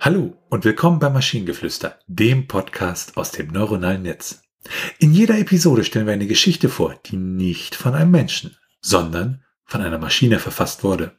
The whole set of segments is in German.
Hallo und willkommen bei Maschinengeflüster, dem Podcast aus dem neuronalen Netz. In jeder Episode stellen wir eine Geschichte vor, die nicht von einem Menschen, sondern von einer Maschine verfasst wurde.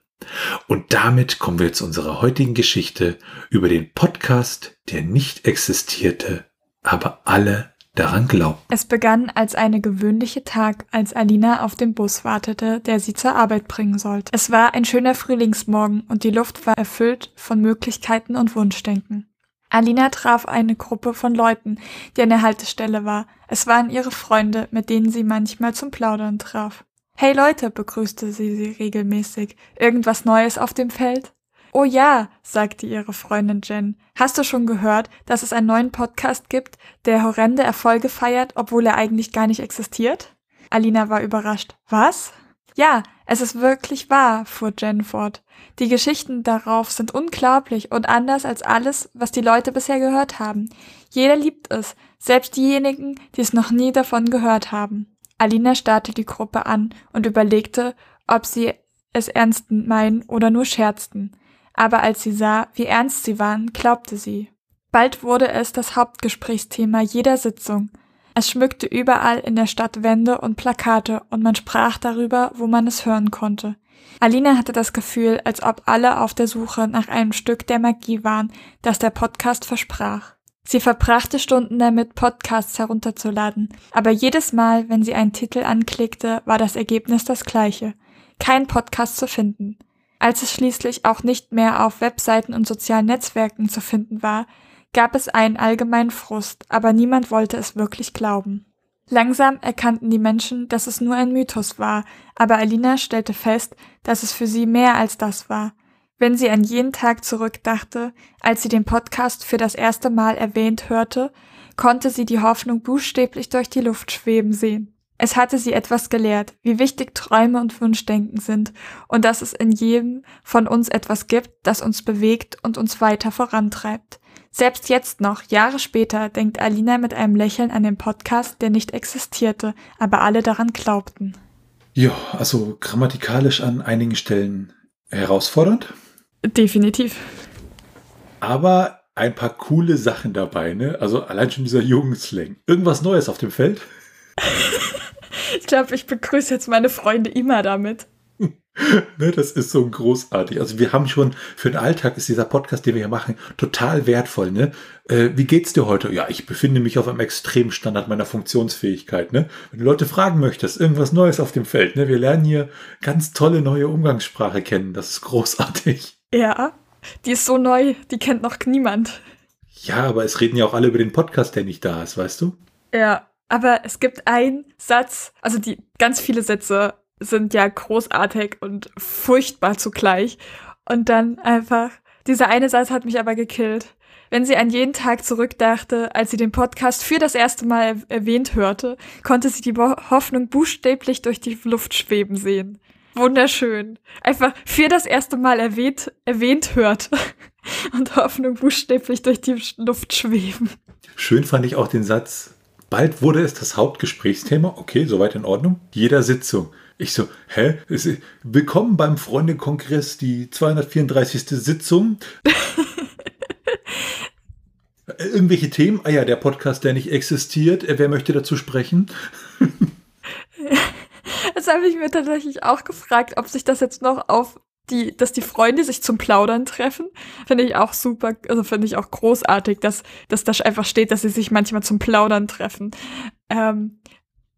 Und damit kommen wir zu unserer heutigen Geschichte über den Podcast, der nicht existierte, aber alle daran glauben. Es begann als eine gewöhnliche Tag, als Alina auf den Bus wartete, der sie zur Arbeit bringen sollte. Es war ein schöner Frühlingsmorgen und die Luft war erfüllt von Möglichkeiten und Wunschdenken. Alina traf eine Gruppe von Leuten, die an der Haltestelle war. Es waren ihre Freunde, mit denen sie manchmal zum Plaudern traf. Hey Leute, begrüßte sie sie regelmäßig. Irgendwas Neues auf dem Feld? Oh ja, sagte ihre Freundin Jen. Hast du schon gehört, dass es einen neuen Podcast gibt, der horrende Erfolge feiert, obwohl er eigentlich gar nicht existiert? Alina war überrascht. Was? Ja, es ist wirklich wahr, fuhr Jen fort. Die Geschichten darauf sind unglaublich und anders als alles, was die Leute bisher gehört haben. Jeder liebt es, selbst diejenigen, die es noch nie davon gehört haben. Alina starrte die Gruppe an und überlegte, ob sie es ernst meinen oder nur scherzten aber als sie sah, wie ernst sie waren, glaubte sie. Bald wurde es das Hauptgesprächsthema jeder Sitzung. Es schmückte überall in der Stadt Wände und Plakate und man sprach darüber, wo man es hören konnte. Alina hatte das Gefühl, als ob alle auf der Suche nach einem Stück der Magie waren, das der Podcast versprach. Sie verbrachte Stunden damit, Podcasts herunterzuladen, aber jedes Mal, wenn sie einen Titel anklickte, war das Ergebnis das gleiche. Kein Podcast zu finden. Als es schließlich auch nicht mehr auf Webseiten und sozialen Netzwerken zu finden war, gab es einen allgemeinen Frust, aber niemand wollte es wirklich glauben. Langsam erkannten die Menschen, dass es nur ein Mythos war, aber Alina stellte fest, dass es für sie mehr als das war. Wenn sie an jeden Tag zurückdachte, als sie den Podcast für das erste Mal erwähnt hörte, konnte sie die Hoffnung buchstäblich durch die Luft schweben sehen. Es hatte sie etwas gelehrt, wie wichtig Träume und Wunschdenken sind und dass es in jedem von uns etwas gibt, das uns bewegt und uns weiter vorantreibt. Selbst jetzt noch, Jahre später, denkt Alina mit einem Lächeln an den Podcast, der nicht existierte, aber alle daran glaubten. Ja, also grammatikalisch an einigen Stellen herausfordernd. Definitiv. Aber ein paar coole Sachen dabei, ne? Also allein schon dieser Jugendslang. Irgendwas Neues auf dem Feld? Ich glaube, ich begrüße jetzt meine Freunde immer damit. ne, das ist so großartig. Also wir haben schon für den Alltag ist dieser Podcast, den wir hier machen, total wertvoll. Ne? Äh, wie geht's dir heute? Ja, ich befinde mich auf einem extremen Standard meiner Funktionsfähigkeit. Ne? Wenn du Leute fragen möchtest, irgendwas Neues auf dem Feld, ne? wir lernen hier ganz tolle neue Umgangssprache kennen. Das ist großartig. Ja, die ist so neu, die kennt noch niemand. Ja, aber es reden ja auch alle über den Podcast, der nicht da ist, weißt du? Ja, aber es gibt einen Satz, also die ganz viele Sätze sind ja großartig und furchtbar zugleich. Und dann einfach, dieser eine Satz hat mich aber gekillt. Wenn sie an jeden Tag zurückdachte, als sie den Podcast für das erste Mal erwähnt hörte, konnte sie die Hoffnung buchstäblich durch die Luft schweben sehen. Wunderschön. Einfach für das erste Mal erwähnt, erwähnt hört und Hoffnung buchstäblich durch die Luft schweben. Schön fand ich auch den Satz, Bald wurde es das Hauptgesprächsthema. Okay, soweit in Ordnung. Jeder Sitzung. Ich so, hä? Willkommen beim Freundekongress, die 234. Sitzung. Irgendwelche Themen? Ah ja, der Podcast, der nicht existiert. Äh, wer möchte dazu sprechen? Das habe ich mir tatsächlich auch gefragt, ob sich das jetzt noch auf die, dass die Freunde sich zum Plaudern treffen, finde ich auch super, also finde ich auch großartig, dass, dass da einfach steht, dass sie sich manchmal zum Plaudern treffen. Ähm,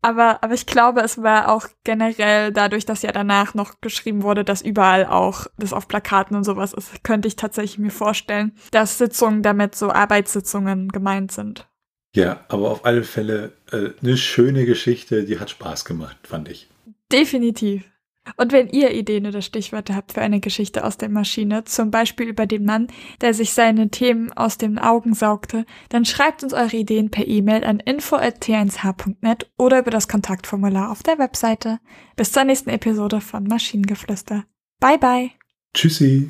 aber, aber ich glaube, es war auch generell dadurch, dass ja danach noch geschrieben wurde, dass überall auch das auf Plakaten und sowas ist, könnte ich tatsächlich mir vorstellen, dass Sitzungen damit so Arbeitssitzungen gemeint sind. Ja, aber auf alle Fälle äh, eine schöne Geschichte, die hat Spaß gemacht, fand ich. Definitiv. Und wenn ihr Ideen oder Stichworte habt für eine Geschichte aus der Maschine, zum Beispiel über den Mann, der sich seine Themen aus den Augen saugte, dann schreibt uns eure Ideen per E-Mail an info.t1h.net oder über das Kontaktformular auf der Webseite. Bis zur nächsten Episode von Maschinengeflüster. Bye bye. Tschüssi.